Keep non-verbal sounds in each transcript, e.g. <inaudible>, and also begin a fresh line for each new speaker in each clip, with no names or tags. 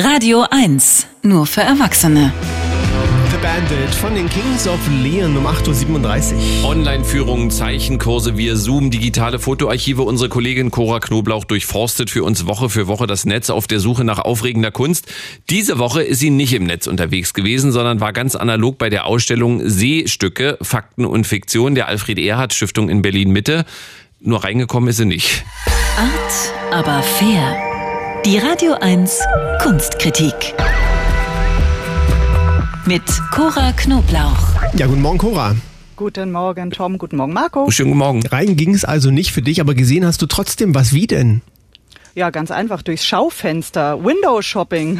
Radio 1, nur für Erwachsene.
The Bandit von den Kings of Leon um 8.37 Uhr.
Online-Führungen, Zeichenkurse via Zoom, digitale Fotoarchive. Unsere Kollegin Cora Knoblauch durchforstet für uns Woche für Woche das Netz auf der Suche nach aufregender Kunst. Diese Woche ist sie nicht im Netz unterwegs gewesen, sondern war ganz analog bei der Ausstellung Seestücke, Fakten und Fiktion der Alfred Erhard Stiftung in Berlin Mitte. Nur reingekommen ist sie nicht.
Art, aber fair. Die Radio 1 Kunstkritik. Mit Cora Knoblauch.
Ja, guten Morgen, Cora.
Guten Morgen, Tom. Guten Morgen, Marco.
Schönen guten Morgen.
Rein ging es also nicht für dich, aber gesehen hast du trotzdem was wie denn?
Ja, ganz einfach durchs Schaufenster. Window Shopping.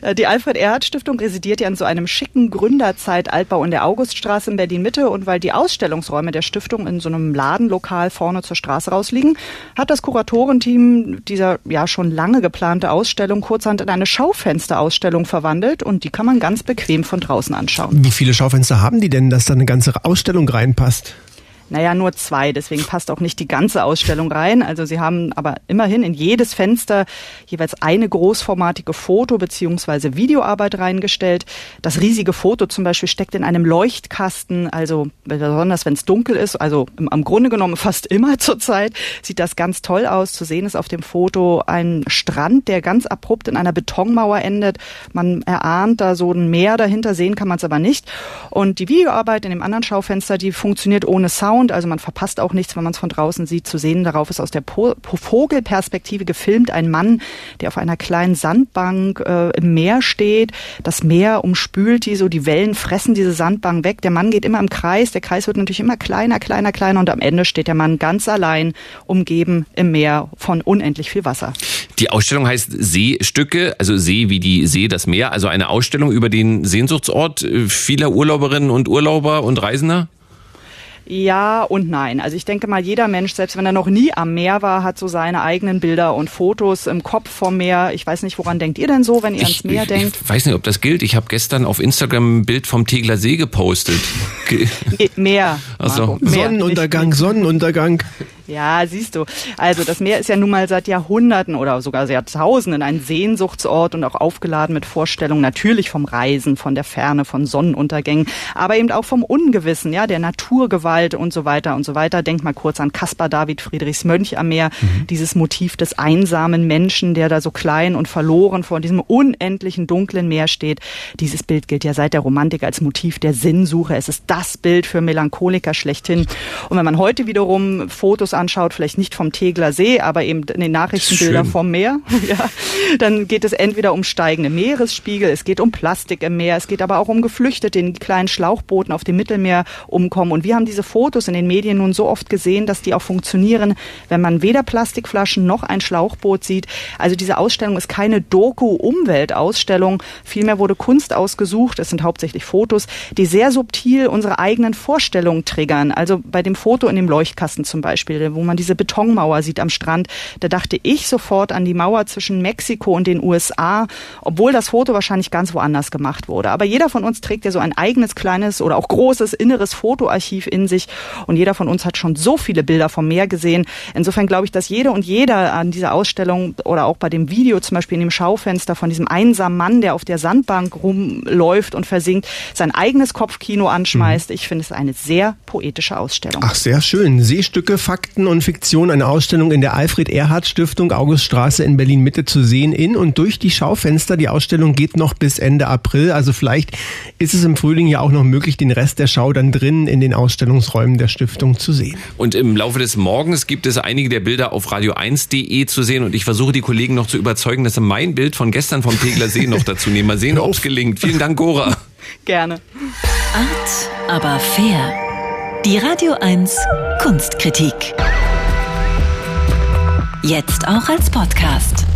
Äh, die Alfred Erhard Stiftung residiert ja in so einem schicken Gründerzeit-Altbau in der Auguststraße in Berlin-Mitte. Und weil die Ausstellungsräume der Stiftung in so einem Ladenlokal vorne zur Straße rausliegen, hat das Kuratorenteam dieser ja schon lange geplante Ausstellung kurzhand in eine Schaufensterausstellung verwandelt. Und die kann man ganz bequem von draußen anschauen.
Wie viele Schaufenster haben die denn, dass da eine ganze Ausstellung reinpasst?
Naja, nur zwei, deswegen passt auch nicht die ganze Ausstellung rein. Also sie haben aber immerhin in jedes Fenster jeweils eine großformatige Foto- bzw. Videoarbeit reingestellt. Das riesige Foto zum Beispiel steckt in einem Leuchtkasten, also besonders wenn es dunkel ist, also im, am Grunde genommen fast immer <laughs> zurzeit, sieht das ganz toll aus. Zu sehen ist auf dem Foto ein Strand, der ganz abrupt in einer Betonmauer endet. Man erahnt da so ein Meer dahinter, sehen kann man es aber nicht. Und die Videoarbeit in dem anderen Schaufenster, die funktioniert ohne Sound Sound, also man verpasst auch nichts, wenn man es von draußen sieht. Zu sehen darauf ist aus der po Vogelperspektive gefilmt ein Mann, der auf einer kleinen Sandbank äh, im Meer steht. Das Meer umspült die so, die Wellen fressen diese Sandbank weg. Der Mann geht immer im Kreis, der Kreis wird natürlich immer kleiner, kleiner, kleiner und am Ende steht der Mann ganz allein, umgeben im Meer von unendlich viel Wasser.
Die Ausstellung heißt Seestücke, also See wie die See, das Meer, also eine Ausstellung über den Sehnsuchtsort vieler Urlauberinnen und Urlauber und Reisender?
Ja und nein. Also ich denke mal, jeder Mensch, selbst wenn er noch nie am Meer war, hat so seine eigenen Bilder und Fotos im Kopf vom Meer. Ich weiß nicht, woran denkt ihr denn so, wenn ihr ich, ans Meer
ich,
denkt?
Ich weiß nicht, ob das gilt. Ich habe gestern auf Instagram ein Bild vom Tegler See gepostet.
Meer.
Also Sonnenuntergang, Sonnenuntergang.
Ja, siehst du. Also das Meer ist ja nun mal seit Jahrhunderten oder sogar Jahrtausenden ein Sehnsuchtsort und auch aufgeladen mit Vorstellungen natürlich vom Reisen, von der Ferne, von Sonnenuntergängen, aber eben auch vom Ungewissen, ja, der Naturgewalt und so weiter und so weiter. Denk mal kurz an Caspar David Friedrichs Mönch am Meer, mhm. dieses Motiv des einsamen Menschen, der da so klein und verloren vor diesem unendlichen dunklen Meer steht. Dieses Bild gilt ja seit der Romantik als Motiv der Sinnsuche. Es ist das Bild für Melancholiker schlechthin. Und wenn man heute wiederum Fotos Fotos anschaut, vielleicht nicht vom Tegler See, aber eben in den Nachrichtenbildern vom Meer, <laughs> ja, dann geht es entweder um steigende Meeresspiegel, es geht um Plastik im Meer, es geht aber auch um Geflüchtete in kleinen Schlauchbooten auf dem Mittelmeer umkommen. Und wir haben diese Fotos in den Medien nun so oft gesehen, dass die auch funktionieren, wenn man weder Plastikflaschen noch ein Schlauchboot sieht. Also diese Ausstellung ist keine Doku-Umweltausstellung. Vielmehr wurde Kunst ausgesucht. Es sind hauptsächlich Fotos, die sehr subtil unsere eigenen Vorstellungen triggern. Also bei dem Foto in dem Leuchtkasten zum Beispiel wo man diese Betonmauer sieht am Strand, da dachte ich sofort an die Mauer zwischen Mexiko und den USA, obwohl das Foto wahrscheinlich ganz woanders gemacht wurde. Aber jeder von uns trägt ja so ein eigenes kleines oder auch großes inneres Fotoarchiv in sich und jeder von uns hat schon so viele Bilder vom Meer gesehen. Insofern glaube ich, dass jede und jeder an dieser Ausstellung oder auch bei dem Video zum Beispiel in dem Schaufenster von diesem einsamen Mann, der auf der Sandbank rumläuft und versinkt, sein eigenes Kopfkino anschmeißt. Mhm. Ich finde es eine sehr poetische Ausstellung.
Ach, sehr schön. Seestücke, Fakten Fakten und Fiktion eine Ausstellung in der Alfred Erhard Stiftung Auguststraße in Berlin Mitte zu sehen in und durch die Schaufenster. Die Ausstellung geht noch bis Ende April, also vielleicht ist es im Frühling ja auch noch möglich, den Rest der Schau dann drinnen in den Ausstellungsräumen der Stiftung zu sehen.
Und im Laufe des Morgens gibt es einige der Bilder auf radio1.de zu sehen und ich versuche die Kollegen noch zu überzeugen, dass sie mein Bild von gestern vom Tegler See noch dazu nehmen. Mal sehen, <laughs> ob es gelingt. Vielen Dank, Gora.
Gerne.
Art, aber fair. Die Radio 1 Kunstkritik. Jetzt auch als Podcast.